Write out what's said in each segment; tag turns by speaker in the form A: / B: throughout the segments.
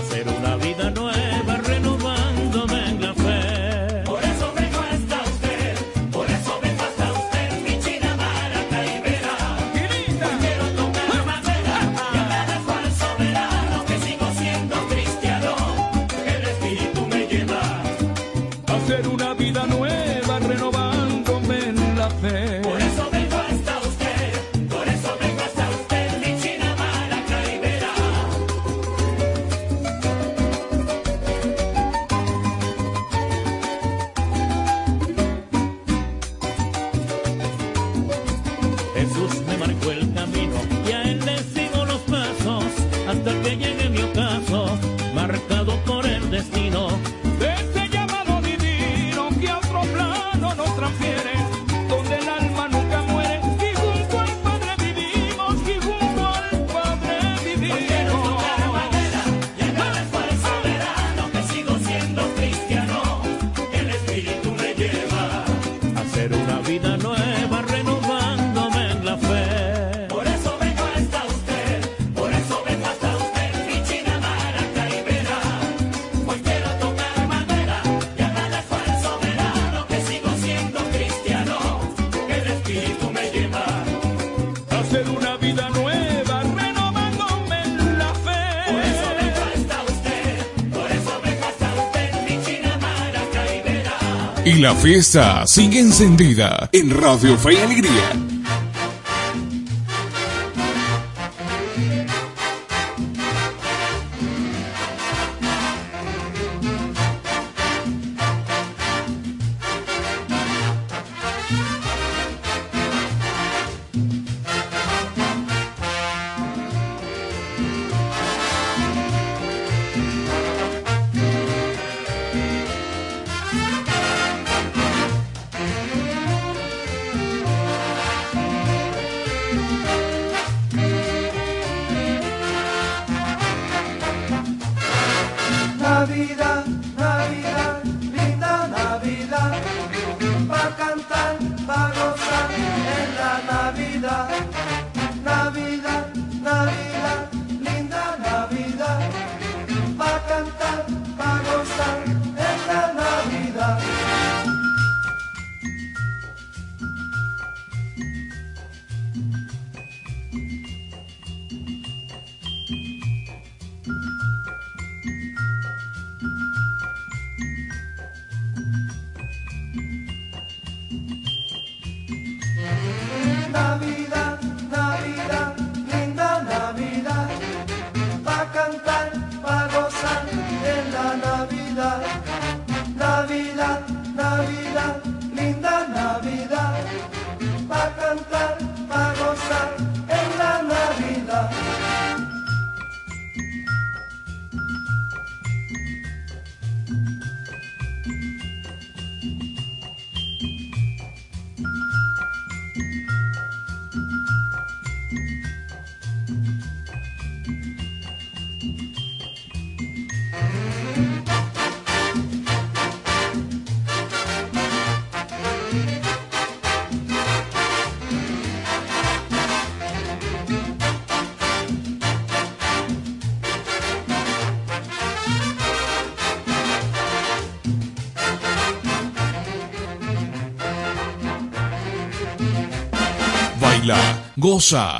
A: hacer La
B: fiesta sigue encendida en Radio Fe y Alegría.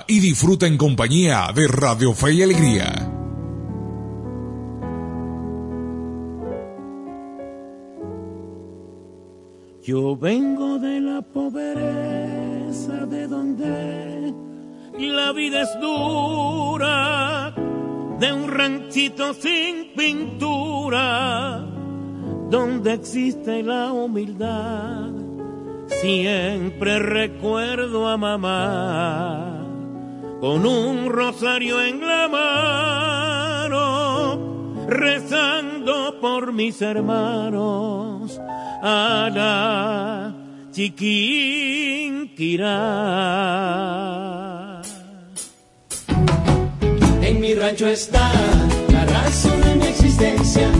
B: y disfruta en compañía de Radio Fe y Alegría.
A: Yo vengo de la pobreza de donde la vida es dura, de un ranchito sin pintura, donde existe la humildad Siempre recuerdo a mamá con un rosario en la mano, rezando por mis hermanos a la chiquinquirá.
C: En mi rancho está la razón de mi existencia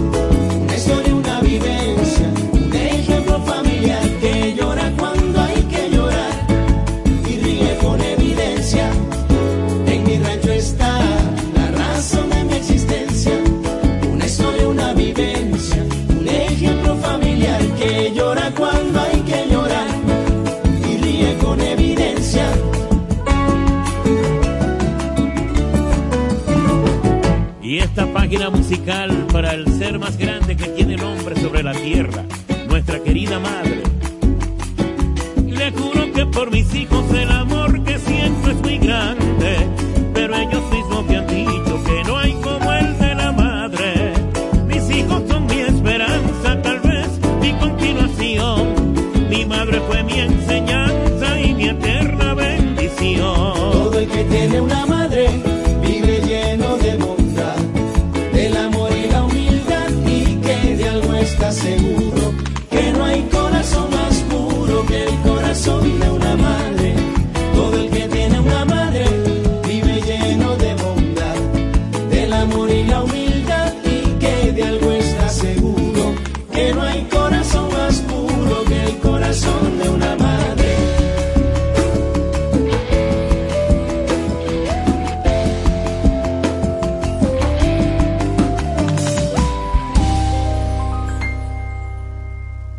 A: esta página musical para el ser más grande que tiene el hombre sobre la tierra, nuestra querida madre. Le juro que por mis hijos
D: corazón de una madre.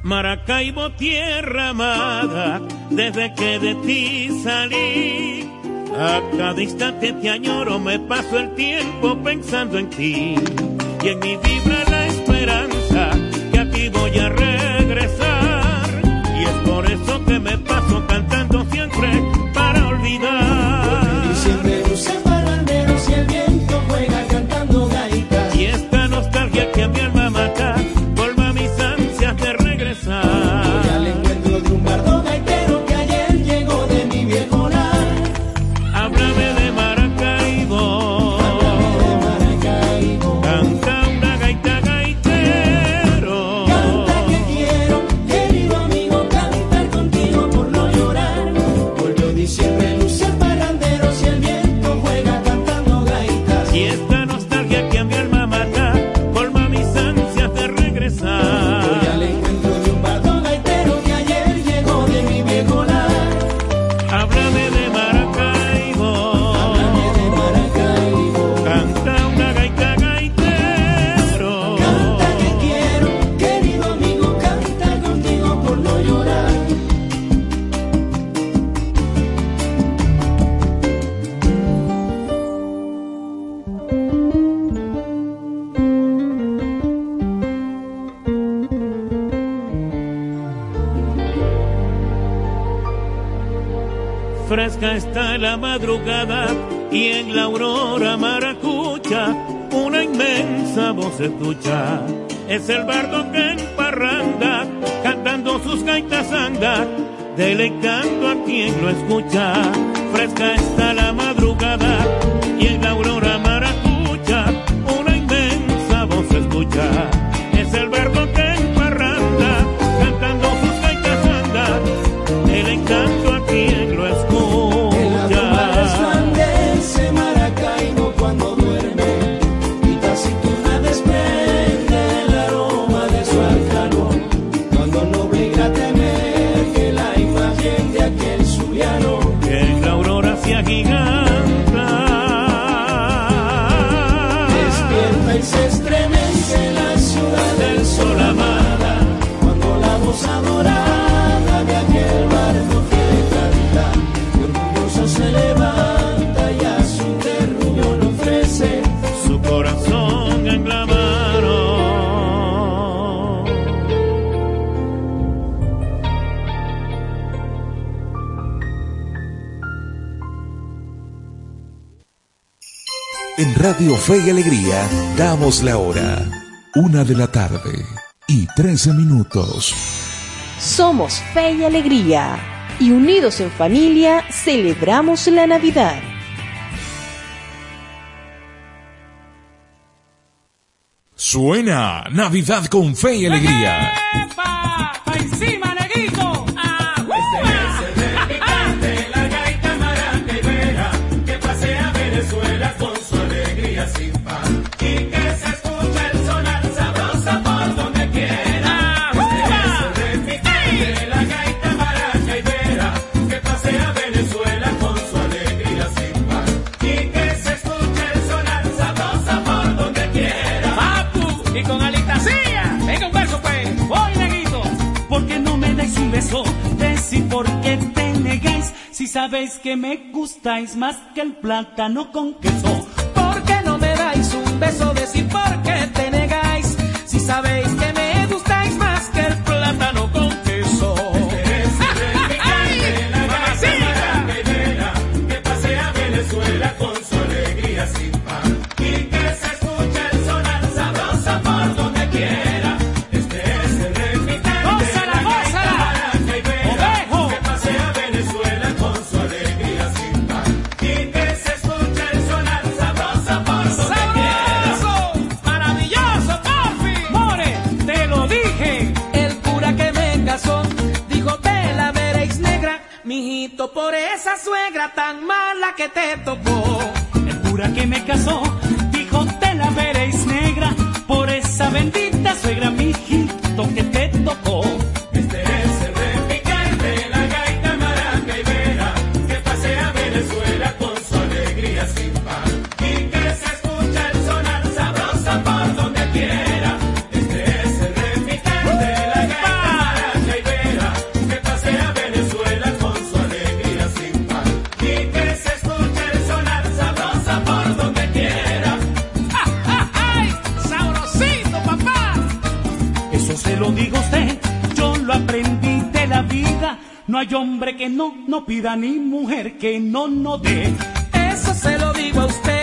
A: Maracaibo, tierra amada, desde que de ti salí. A cada instante te añoro, me paso el tiempo pensando en ti. Y en mi vibra la esperanza que a ti voy a sufre escucha. Es el bardo que en parranda, cantando sus gaitas anda, deleitando a quien lo escucha. Fresca está la madrugada
B: Radio Fe y Alegría damos la hora. Una de la tarde y trece minutos.
E: Somos Fe y Alegría y unidos en familia celebramos la Navidad.
B: Suena Navidad con Fe y Alegría.
F: sabéis que me gustáis más que el plátano con queso.
G: ¿Por qué no me dais un beso
A: de sin par? Que te tocó. El cura que me casó dijo te la veréis negra por esa bendita suegra, que no, no pida ni mujer que no, no dé. Eso se lo digo a usted,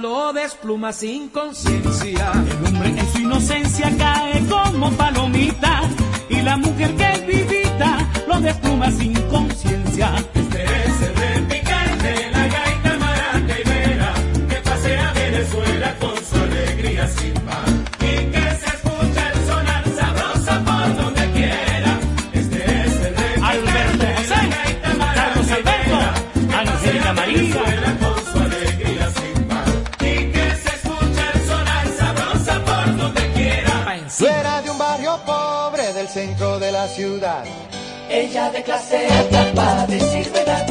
A: lo despluma sin conciencia. El hombre en su inocencia cae como palomita y la mujer que es vivita lo despluma sin conciencia.
H: Centro de la ciudad,
I: Ella de clase alta para decir verdad.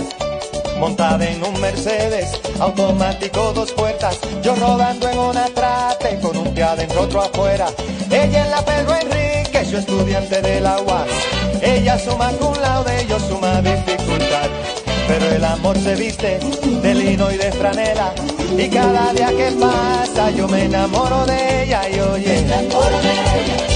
H: montada en un Mercedes, automático dos puertas, yo rodando en una trate con un pie adentro otro afuera. Ella en la Pedro Enrique, yo estudiante de la UAS. Ella suma cum laude, yo suma dificultad. Pero el amor se viste de lino y de franela y cada día que pasa yo me enamoro de ella y oye.
I: Me enamoro de ella,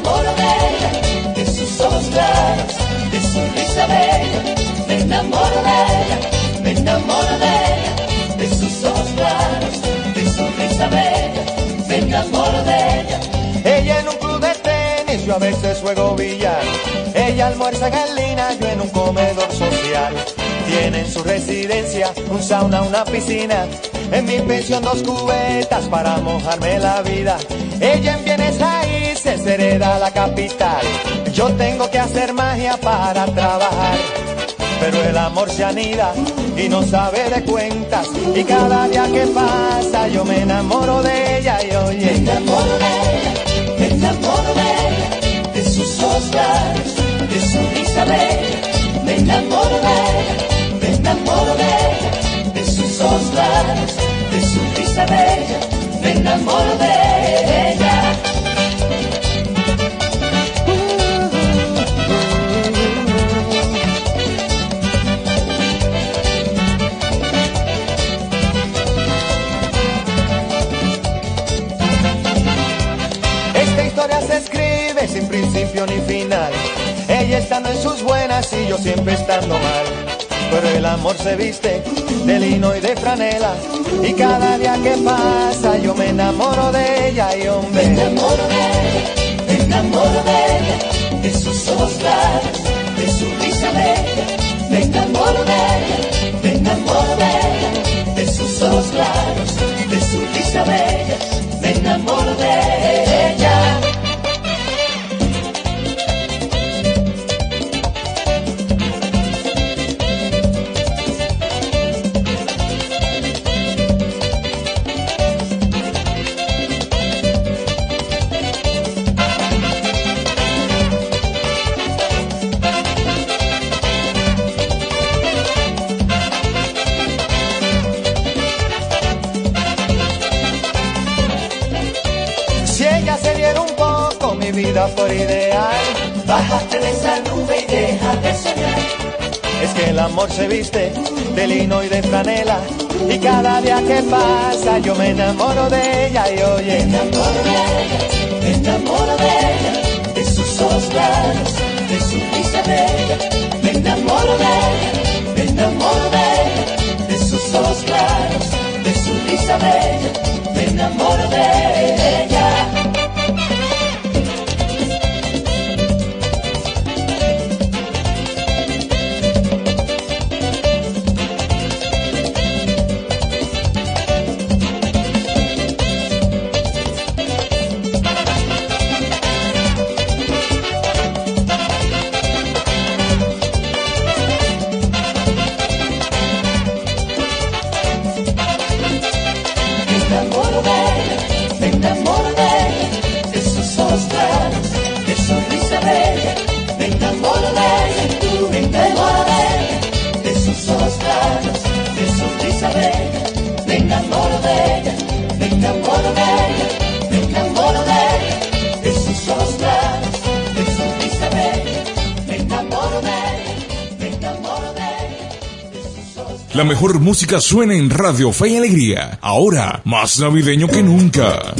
I: enamoro de ella, de sus ojos claros, de su risa bella. Me enamoro de ella, me enamoro de ella, de sus ojos claros, de su risa bella. Me enamoro de ella.
H: Ella en un club de tenis, yo a veces juego billar. Ella almuerza en Galina, yo en un comedor social. Tiene en su residencia un sauna, una piscina. En mi pensión dos cubetas para mojarme la vida. Ella en bienes raíces hereda la capital. Yo tengo que hacer magia para trabajar. Pero el amor se anida y no sabe de cuentas. Y cada día que pasa yo me enamoro de ella y
I: Me
H: oye.
I: enamoro de ella, me enamoro de ella, de sus ojos de su risa bella. Me enamoro de ella, me enamoro de ella, de sus ojos de su risa bella. Me enamoro de ella.
H: Yo siempre estando mal. Pero el amor se viste de lino y de franela. Y cada día que pasa yo me enamoro de ella y
I: Me
H: hombre.
I: enamoro de ella, me enamoro de ella, de sus ojos claros, de su risa bella. Me enamoro de ella, me enamoro de ella, de sus ojos claros,
H: ideal.
I: Bájate de esa nube y deja de soñar.
H: Es que el amor se viste de lino y de franela. Y cada día que pasa yo me enamoro de ella y oye.
B: Me enamoro de ella, me enamoro de ella, de sus ojos claros, de su risa bella. Me enamoro de ella, me enamoro de ella, de sus ojos claros, de su risa bella. Me enamoro de ella.
J: mejor música suena en Radio Fe y Alegría. Ahora, más navideño que nunca.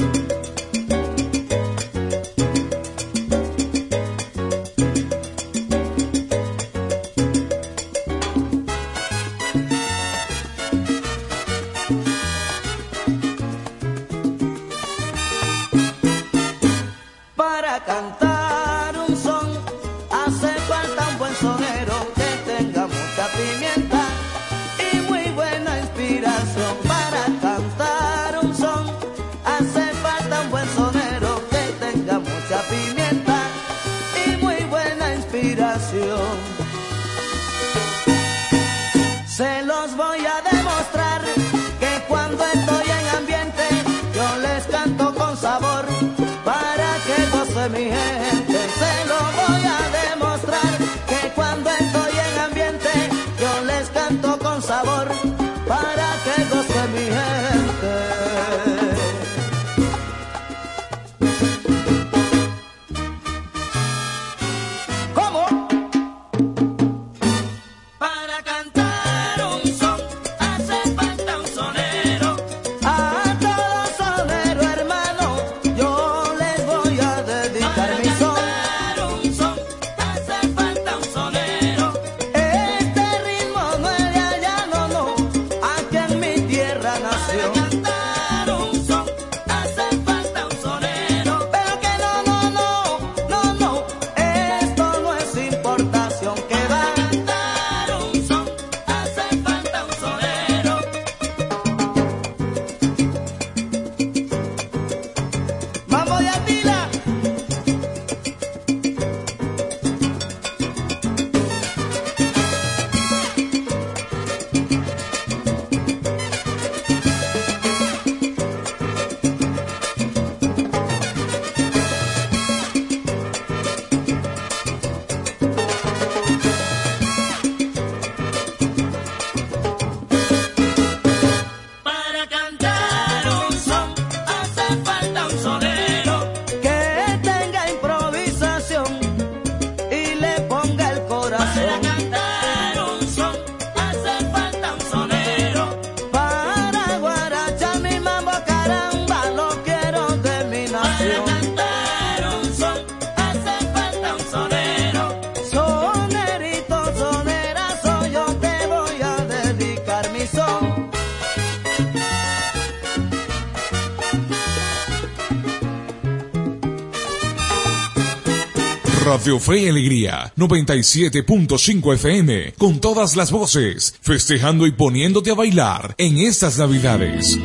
J: Radio Alegría 97.5 FM con todas las voces, festejando y poniéndote a bailar en estas Navidades.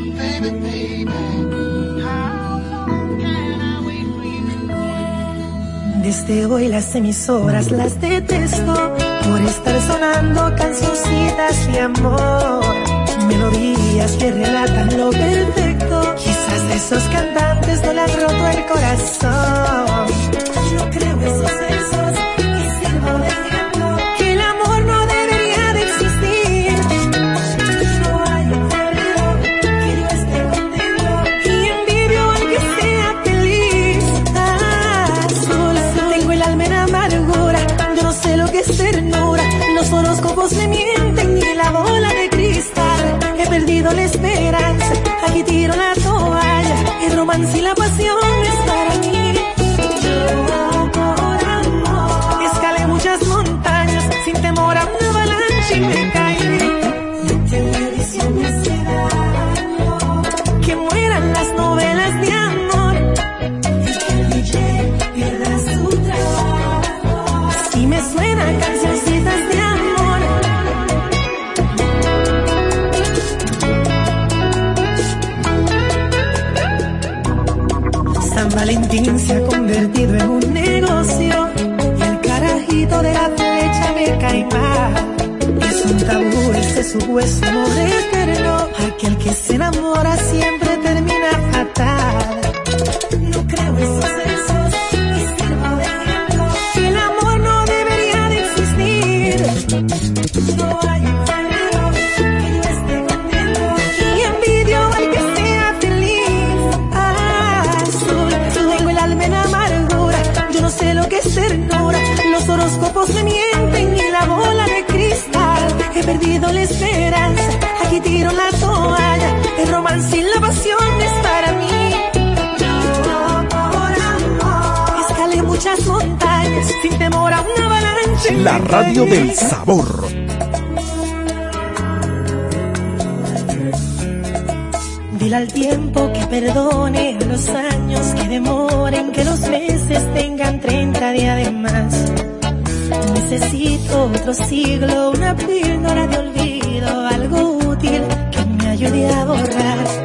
K: Desde hoy las emisoras las detesto por estar sonando cancioncitas de amor, melodías que relatan lo perfecto. Quizás esos cantantes no le han roto el corazón. Yo creo que ojos me mienten y la bola de cristal. He perdido la esperanza, aquí tiro la toalla. El romance y la pasión es para mí. Yo por amor. Escalé muchas montañas sin temor a una avalancha y me Es un tabú, ese es su hueso, amor eterno. Aquel que se enamora siempre. la
B: radio del sabor.
K: Dile al tiempo que perdone, a los años que demoren, que los meses tengan 30 días de más. Necesito otro siglo, una píldora de olvido, algo útil que me ayude a borrar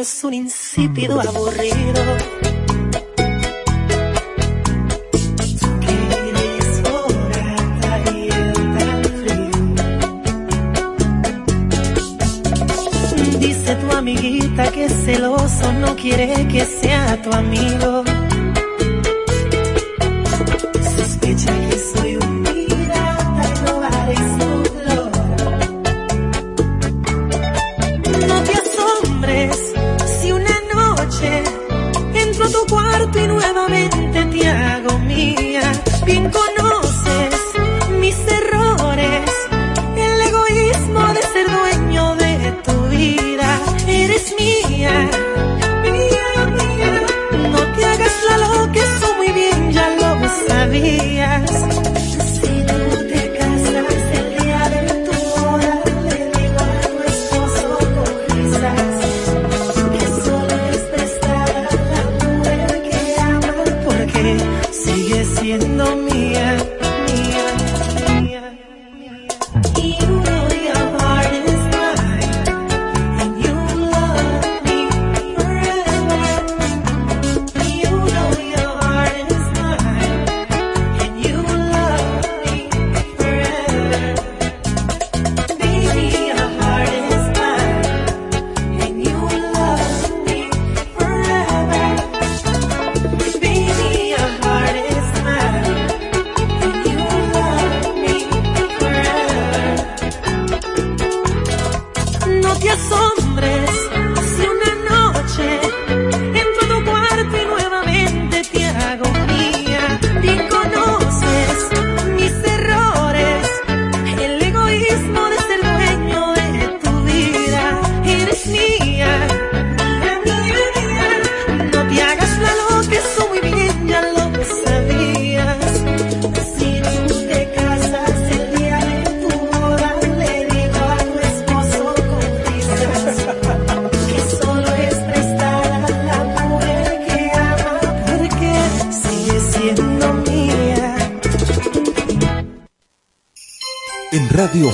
K: es un insípido
B: mm. aburrido.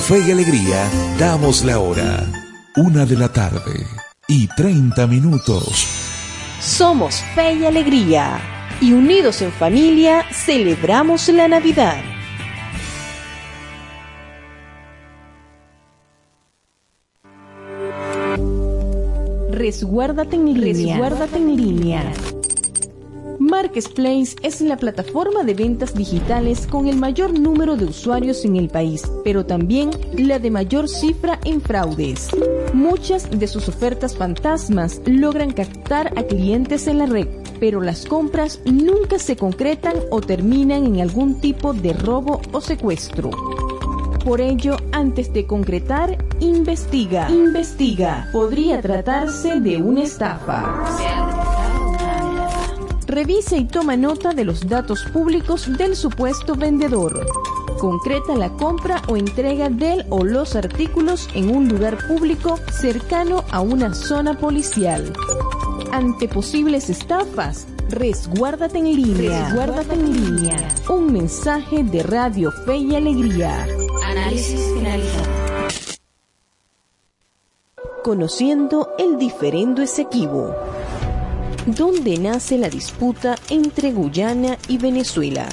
B: Fe y Alegría damos la hora. Una de la tarde y 30 minutos.
E: Somos Fe y Alegría. Y unidos en familia celebramos la Navidad. Resguárdate en línea. Resguárdate en línea. Marketplace es la plataforma de ventas digitales con el mayor número de usuarios en el país, pero también la de mayor cifra en fraudes. Muchas de sus ofertas fantasmas logran captar a clientes en la red, pero las compras nunca se concretan o terminan en algún tipo de robo o secuestro. Por ello, antes de concretar, investiga. Investiga. Podría tratarse de una estafa. Revisa y toma nota de los datos públicos del supuesto vendedor. Concreta la compra o entrega del o los artículos en un lugar público cercano a una zona policial. Ante posibles estafas, resguárdate en línea. Resguárdate en línea. Un mensaje de Radio Fe y Alegría.
L: Análisis finalizado.
E: Conociendo el diferendo Esequibo. ¿Dónde nace la disputa entre Guyana y Venezuela?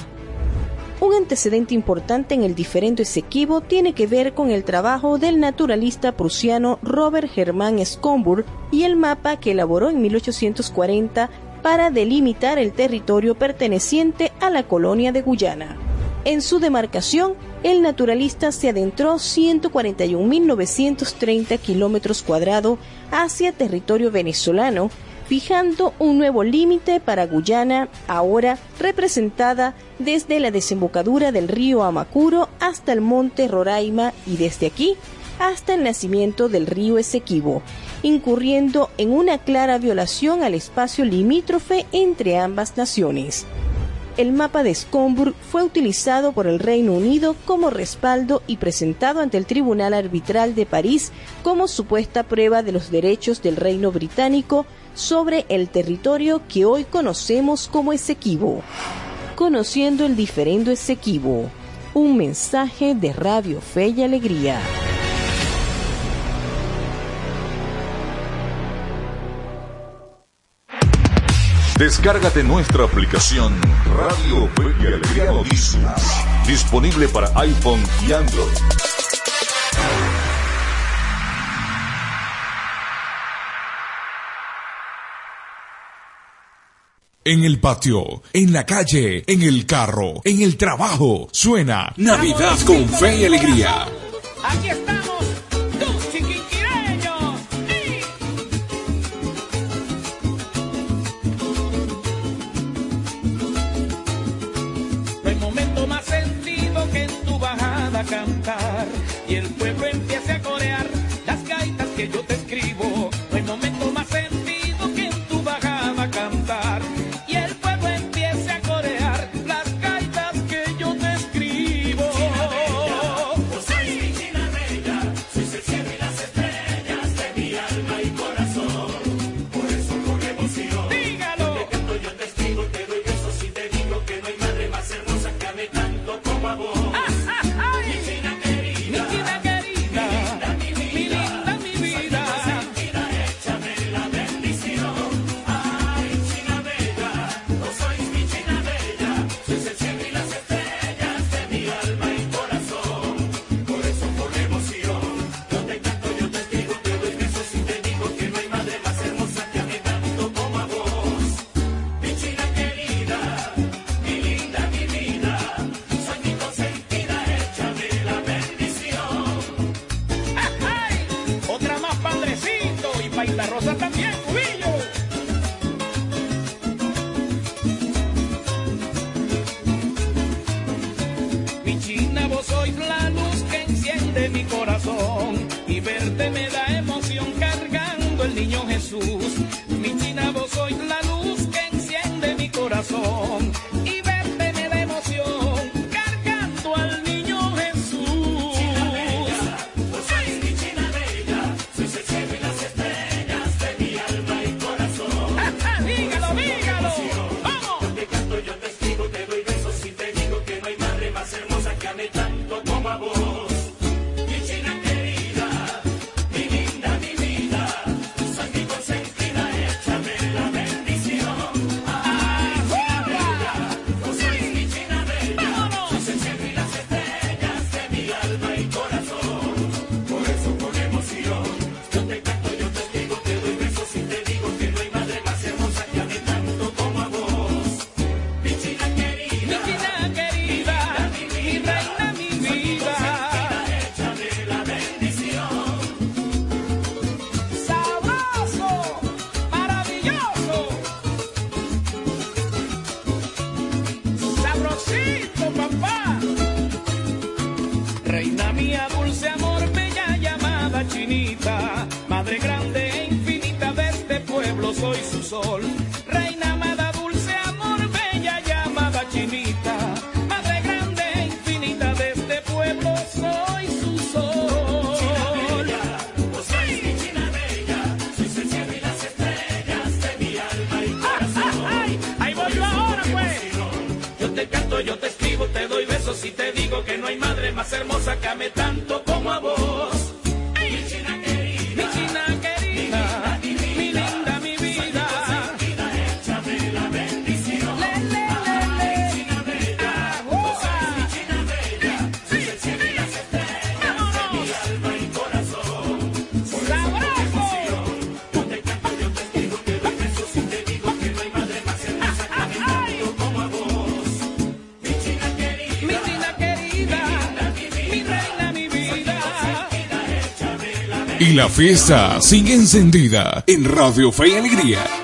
E: Un antecedente importante en el diferendo Esequibo tiene que ver con el trabajo del naturalista prusiano Robert Hermann Schomburg y el mapa que elaboró en 1840 para delimitar el territorio perteneciente a la colonia de Guyana. En su demarcación, el naturalista se adentró 141.930 kilómetros cuadrados hacia territorio venezolano, fijando un nuevo límite para Guyana, ahora representada desde la desembocadura del río Amacuro hasta el monte Roraima y desde aquí hasta el nacimiento del río Esequibo, incurriendo en una clara violación al espacio limítrofe entre ambas naciones. El mapa de Schomburg fue utilizado por el Reino Unido como respaldo y presentado ante el Tribunal Arbitral de París como supuesta prueba de los derechos del Reino Británico sobre el territorio que hoy conocemos como Esequibo. Conociendo el diferendo Esequibo. Un mensaje de Radio Fe y Alegría.
B: Descárgate nuestra aplicación Radio Fe y Alegría Noticias. Disponible para iPhone y Android. En el patio, en la calle, en el carro, en el trabajo, suena Navidad con fe y alegría.
F: Aquí estamos, si te
C: digo que no hay madre más hermosa que a metal. La
B: fiesta sigue encendida en Radio Fe y Alegría.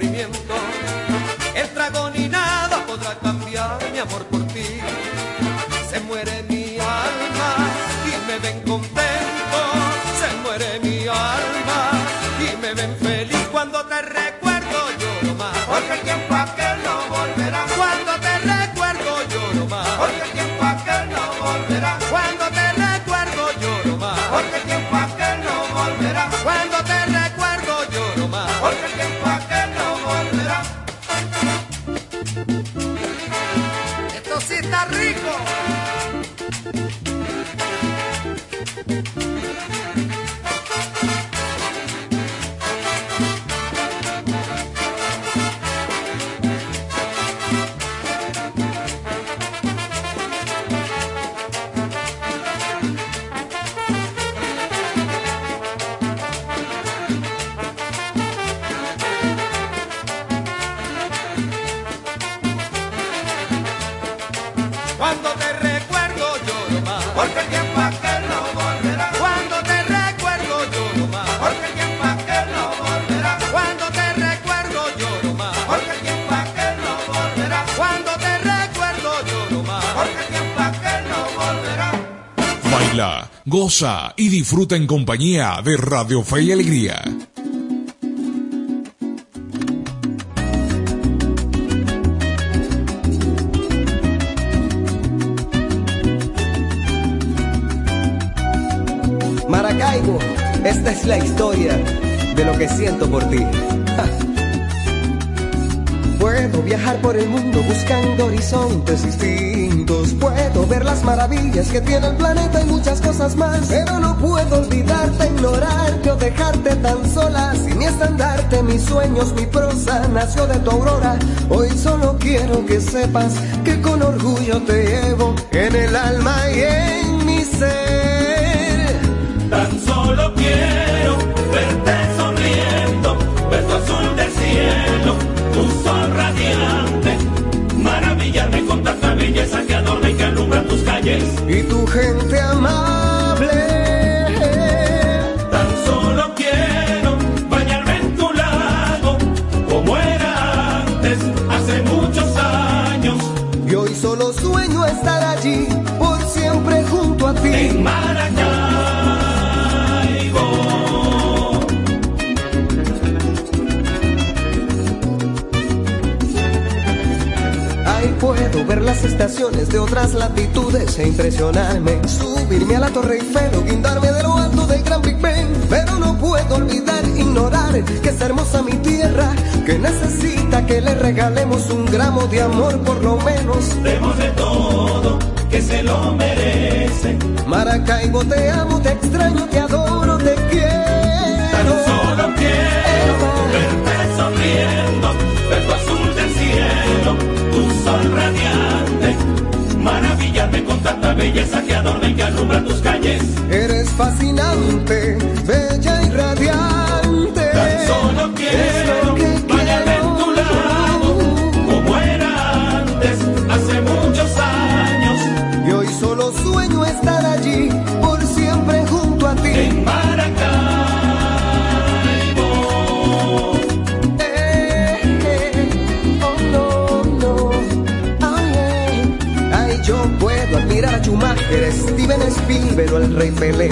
M: sufrimiento.
B: disfruta en compañía de Radio Fe y Alegría.
N: Maracaibo, esta es la historia de lo que siento por ti. Puedo viajar por el mundo buscando horizontes distintos. Puedo ver las maravillas que tiene el planeta y muchas cosas más. estandarte, mis sueños, mi prosa nació de tu aurora. Hoy solo quiero que sepas que con orgullo te llevo en el alma y en mi ser.
C: Tan solo quiero verte sonriendo, ver tu azul del cielo, tu sol radiante, maravillarme con tanta belleza
N: las estaciones de otras latitudes e impresionarme. Subirme a la Torre Eiffel o guindarme de lo alto del Gran Big Ben. Pero no puedo olvidar, ignorar que es hermosa mi tierra, que necesita que le regalemos un gramo de amor por lo menos.
C: Demos de todo, que se lo merece.
N: Maracaibo, te amo, te extraño, te adoro, te quiero.
C: Tan solo quiero verte sonriendo, ver tu azul del cielo, tu sol radiante. Maravillarme con tanta belleza que adorna y que alumbra tus calles.
N: Eres fascinante, bella y radiante.
C: Tan solo quiero bañarme en tu lago,
N: Schumacher, Steven Spielberg o el Rey Pelé.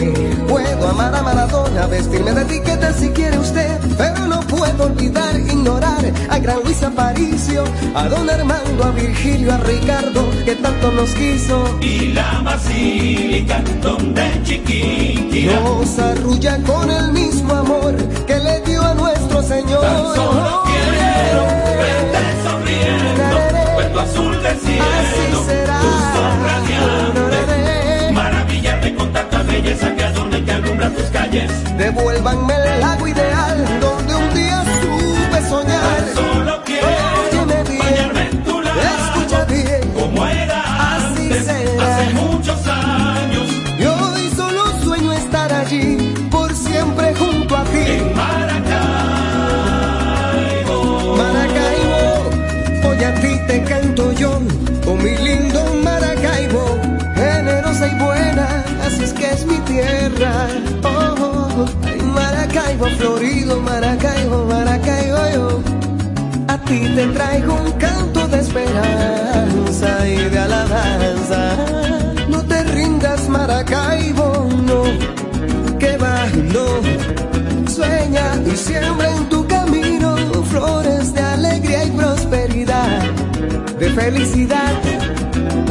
N: Puedo amar a Maradona, vestirme de etiqueta si quiere usted. Pero no puedo olvidar, ignorar a Gran Luis Aparicio, a Don Armando, a Virgilio, a Ricardo, que tanto nos quiso.
C: Y la basílica donde Chiquinquirá
N: Nos arrulla con el mismo amor que le dio a nuestro Señor.
C: Tan solo quiero verte sonriendo, tu azul del cielo,
N: Así será.
C: Belleza que adorna y que alumbra tus calles.
N: Devuélvanme el lago ideal donde un día supe soñar.
C: Tan solo quiero
N: Óyeme bien,
C: bañarme en tu lago,
N: escucha bien.
C: como era
N: Así
C: antes,
N: será.
C: hace muchos años.
N: Y hoy solo sueño estar allí por siempre junto a ti.
C: En.
N: Florido, Maracaibo, Maracaibo, yo. A ti te traigo un canto de esperanza y de alabanza. No te rindas, Maracaibo, no, que va, no. Sueña y siembra en tu camino flores de alegría y prosperidad, de felicidad,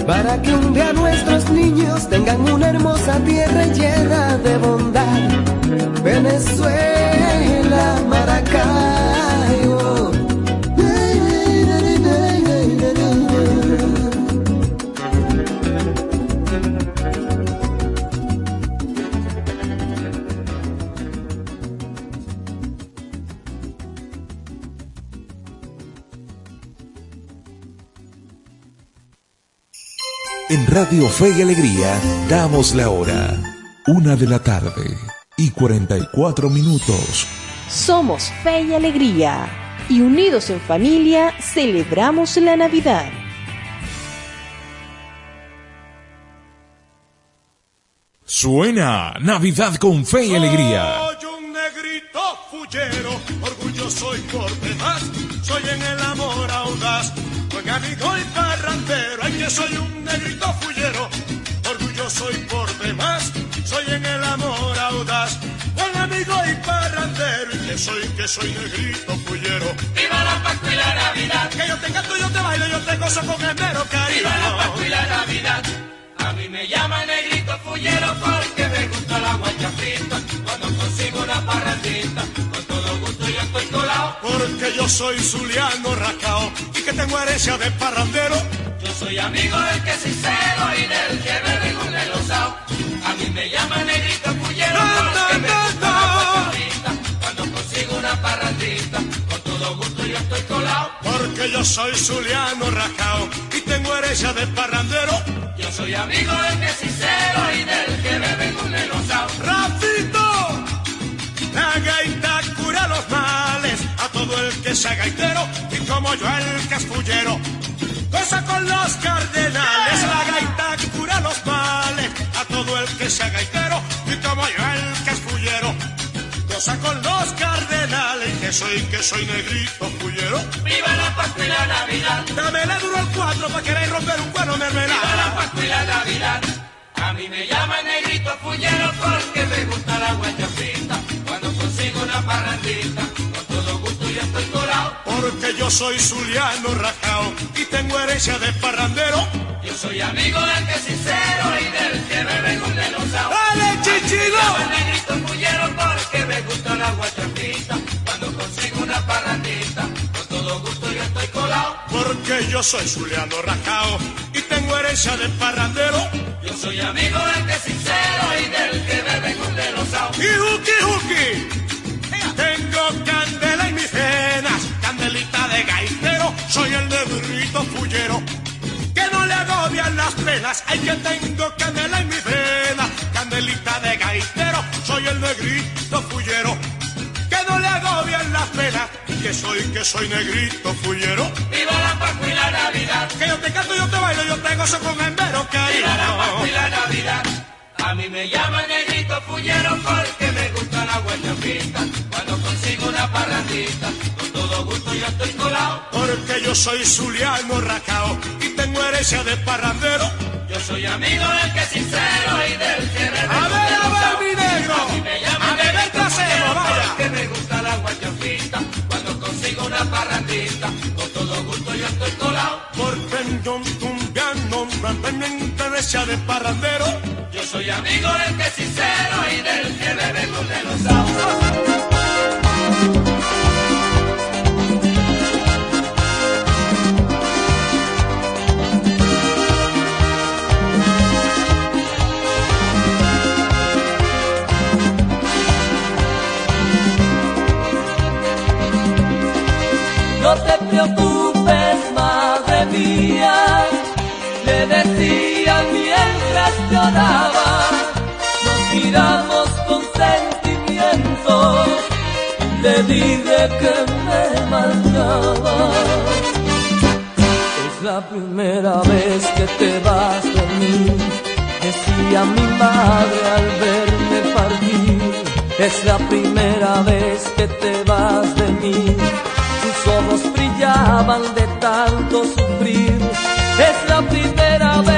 N: para que un día nuestros niños tengan una hermosa tierra llena de bondad. Venezuela, Maracaibo.
B: En Radio Fe y Alegría damos la hora. Una de la tarde y 44 minutos.
E: Somos fe y alegría y unidos en familia celebramos la Navidad.
B: Suena Navidad con Fe y Alegría.
O: Soy un negrito fullero, orgulloso y por demás. Soy en el amor audaz, buen amigo y parrandero. Ay, que soy un negrito fullero, orgulloso y por demás. Soy en el amor buen amigo y parrandero. Y que soy, que soy negrito fullero.
C: Viva la Pascua y la Navidad.
O: Que yo te canto, yo te bailo, yo te gozo con el mero cariño.
C: Viva la Pascua y la Navidad. A mí me llama negrito fullero porque me gusta la guachafita. Cuando consigo una parrandita, con todo gusto yo estoy colado.
O: Porque yo soy Zuliano Racao y que tengo herencia de parrandero.
C: Yo soy amigo del que es sincero y del que bebe con el osao. A mí me llama negrito me gusta la guachafita. Cuando consigo una parrandita, con todo gusto yo estoy colado.
O: Porque yo soy Zuliano Racao y tengo herencia de parrandero.
C: Yo soy amigo del que es sincero y del que bebe con el osao.
O: ¡Rafito! La gaita cura los males a todo el que sea gaitero y como yo el fullero. Cosa con los cardenales, la gaita cura los males a todo el que sea gaitero y como yo el que es fullero. Cosa con los cardenales, que soy, que soy negrito fullero.
C: Viva la Pascua y la Navidad.
O: Dame la duro al cuatro pa' querer romper un cuero
C: Viva la
O: mermelada.
C: Pascua y la Navidad. A mí me llama negrito fullero porque me gusta la guachafita. Cuando consigo una parrandita,
O: Porque yo soy Zuliano Rajao y tengo herencia de parrandero.
C: Yo soy amigo del que es sincero y del que bebe con denosao.
O: ¡Dale, chichilo!
C: Negrito fullero porque me gusta la guachafita. Cuando consigo una parrandita, con todo gusto yo estoy colado.
O: Porque yo soy Zuliano Rajao y tengo herencia de parrandero.
C: Yo soy amigo del que es sincero
O: negrito fullero. Que no le agobian las penas, hay que tengo candela en mis venas, candelita de gaitero, soy el negrito fullero. Que no le agobian las penas, que soy, que soy negrito fullero.
C: Viva la Pascua y la Navidad.
O: Que yo te canto, yo te bailo, yo te gozo con embero,
C: Viva la Pascua y
O: cariño.
C: la Navidad. A mí me llaman negrito fullero porque me gusta la guachafita. Cuando consigo una parrandita, todo gusto yo estoy colado.
O: Porque yo soy Zuliano Racao y tengo herencia de parrandero.
C: Yo soy amigo del que es sincero y del que bebe
O: A ver, a ver, mi negro.
C: A mí me llaman
O: A beber trasero, vaya.
C: porque me gusta la guachafita. Cuando consigo una parrandita, con todo gusto yo estoy colado.
O: Porque yo tumbiano, tengo herencia de parrandero.
C: Yo soy amigo del que es sincero y del que bebe con denosao.
P: No te preocupes, madre mía, le decía mientras lloraba. Nos miramos con sentimiento, le dije que me marchaba. Es la primera vez que te vas de mí, decía mi madre al verme partir. Es la primera vez que te vas de mí. Ojos brillaban de tanto sufrir. Es la primera vez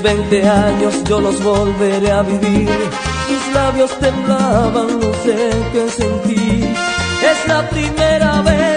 P: que tus 20 años yo los volveré a vivir. Tus labios temblaban, no sé qué sentí. Es la primera vez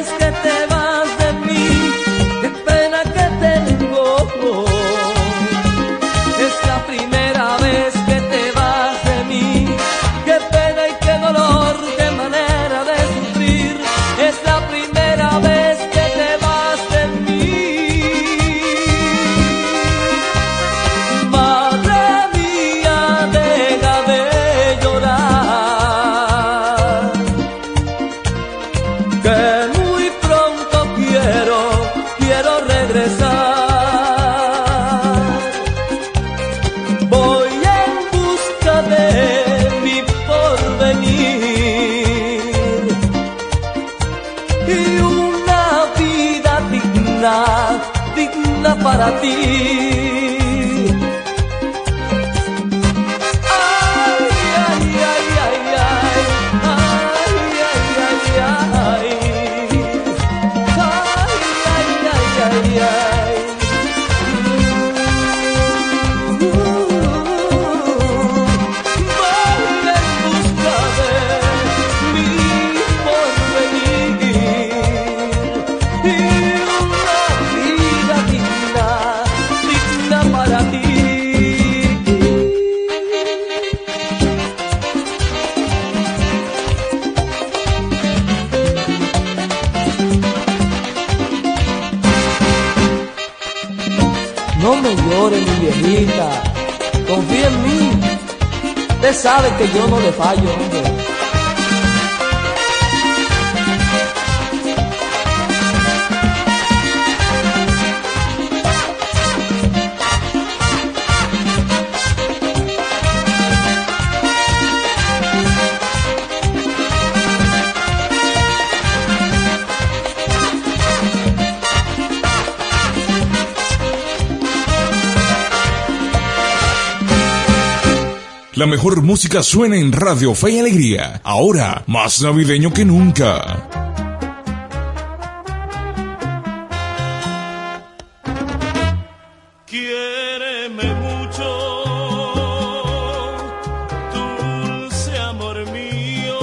B: música suena en Radio Fe y Alegría. Ahora, más navideño que nunca.
A: Quiéreme mucho, dulce amor mío,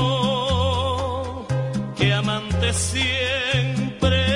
A: que amante siempre.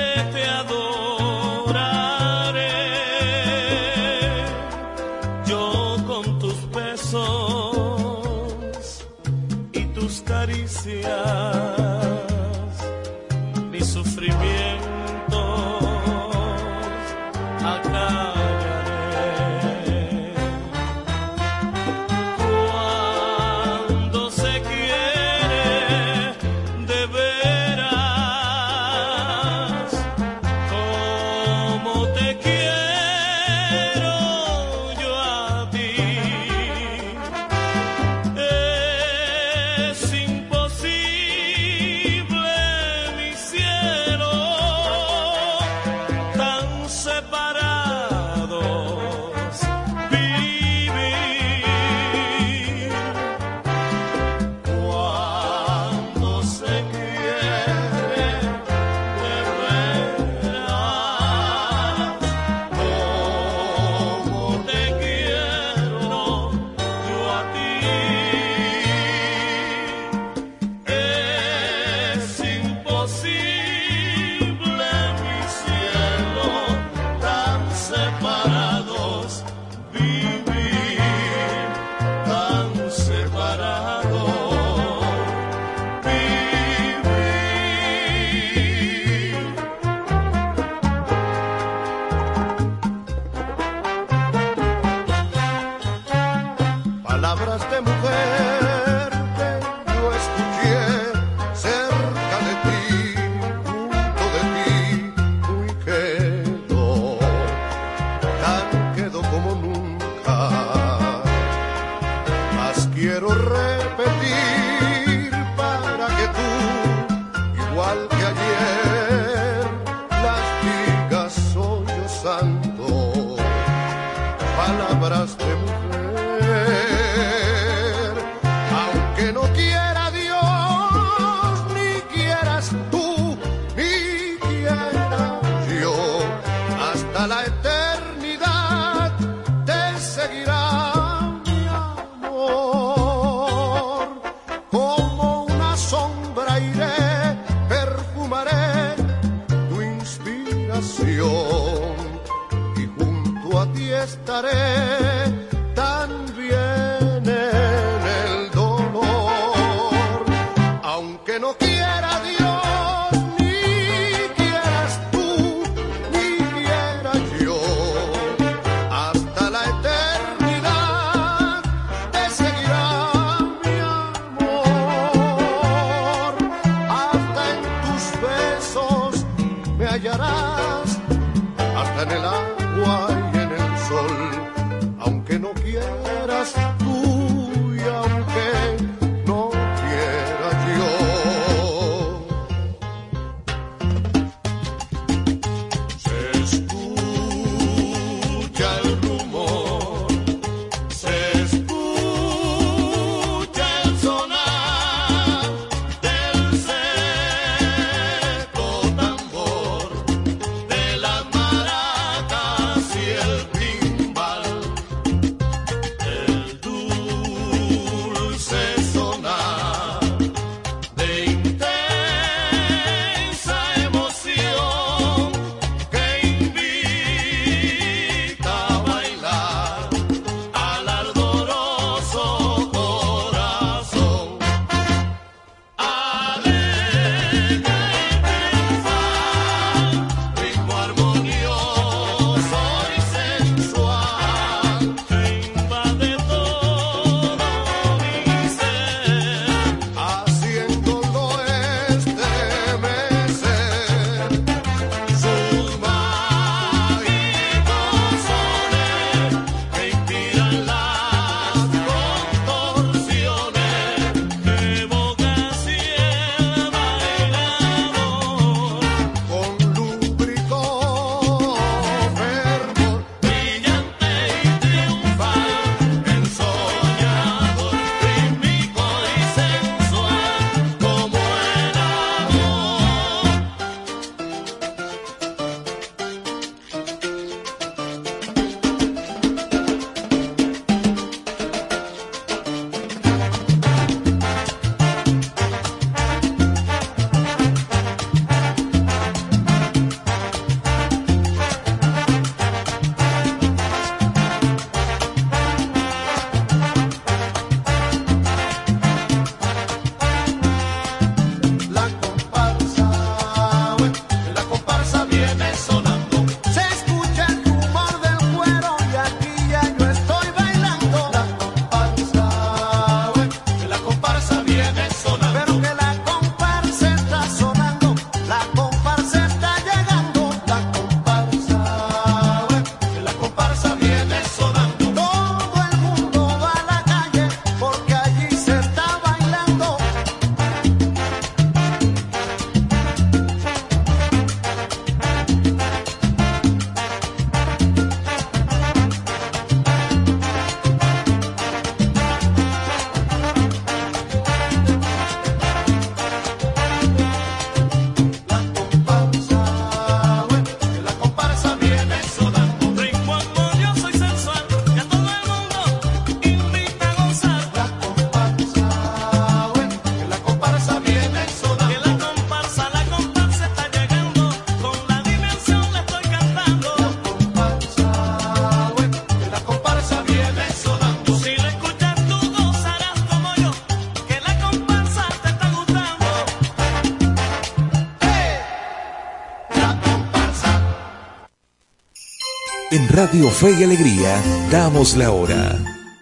B: Radio Fe y Alegría damos la hora.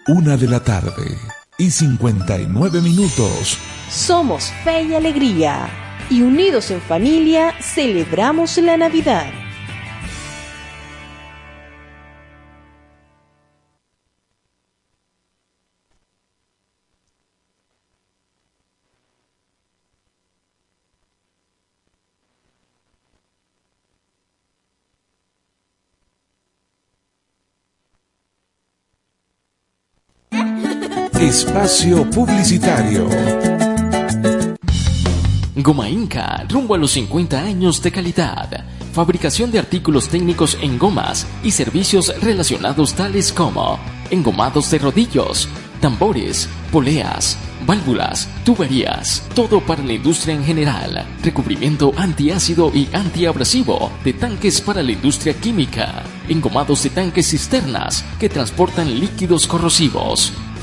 B: Una de la tarde y 59 minutos.
E: Somos Fe y Alegría y unidos en familia celebramos la Navidad.
B: Espacio Publicitario.
Q: Goma Inca, rumbo a los 50 años de calidad. Fabricación de artículos técnicos en gomas y servicios relacionados tales como engomados de rodillos, tambores, poleas, válvulas, tuberías, todo para la industria en general, recubrimiento antiácido y antiabrasivo de tanques para la industria química, engomados de tanques cisternas que transportan líquidos corrosivos,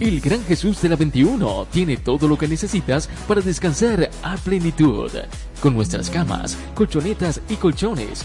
Q: El Gran Jesús de la 21 tiene todo lo que necesitas para descansar a plenitud. Con nuestras camas, colchonetas y colchones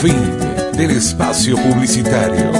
B: Fin del espacio publicitario.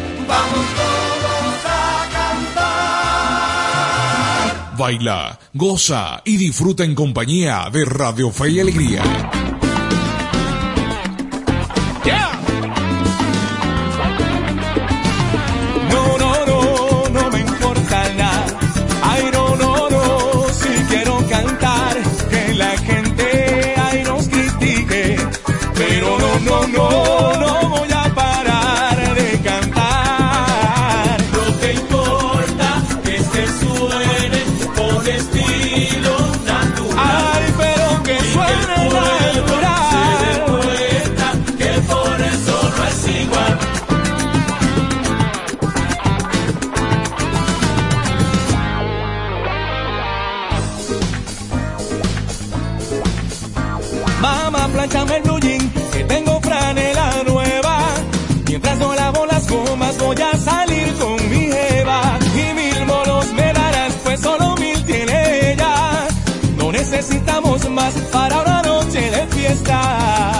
M: Vamos todos a cantar.
R: Baila, goza y disfruta en compañía de Radio Fe y Alegría.
S: Tiene